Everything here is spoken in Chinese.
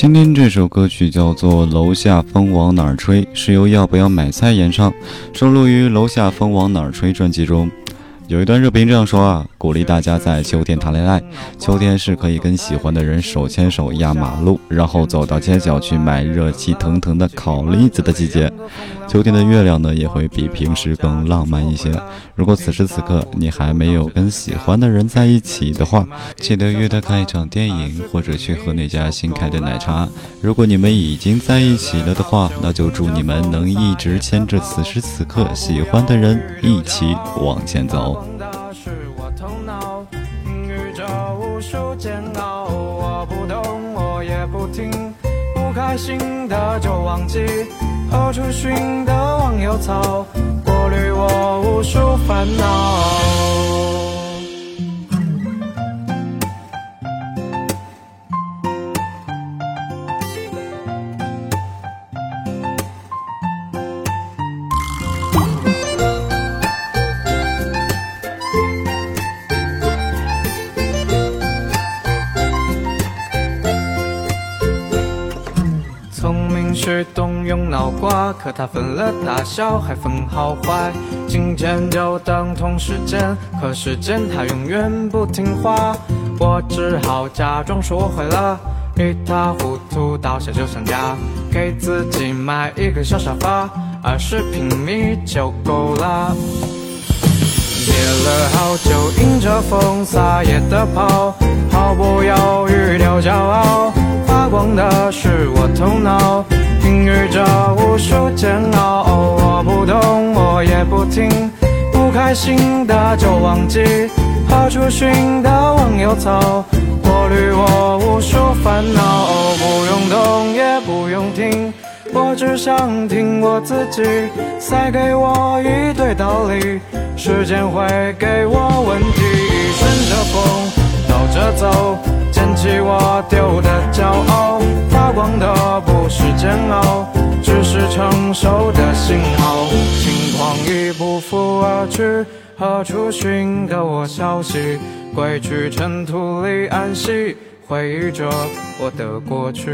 今天这首歌曲叫做《楼下风往哪儿吹》，是由要不要买菜演唱，收录于《楼下风往哪儿吹》专辑中。有一段热评这样说啊，鼓励大家在秋天谈恋爱。秋天是可以跟喜欢的人手牵手压马路，然后走到街角去买热气腾腾的烤栗子的季节。秋天的月亮呢，也会比平时更浪漫一些。如果此时此刻你还没有跟喜欢的人在一起的话，记得约他看一场电影，或者去喝那家新开的奶茶。如果你们已经在一起了的话，那就祝你们能一直牵着此时此刻喜欢的人一起往前走。的是我头脑，宇宙无数煎熬。我不懂，我也不听，不开心的就忘记，何处寻得忘忧草。聪明是动用脑瓜，可它分了大小，还分好坏。金钱就等同时间，可时间它永远不听话。我只好假装说会了，一塌糊涂倒下就想家，给自己买一个小沙发，二十平米就够了。憋了好久，迎着风撒野的跑，毫不犹豫丢骄傲，发光的是我头脑。经历着无数煎熬，我不懂，我也不听，不开心的就忘记，何处寻得忘忧草，过滤我无数烦恼。不用懂，也不用听，我只想听我自己，塞给我一堆道理，时间会给我问题。光的不是煎熬，只是成熟的信号。轻狂已不复而去，何处寻得我消息？归去尘土里安息，回忆着我的过去。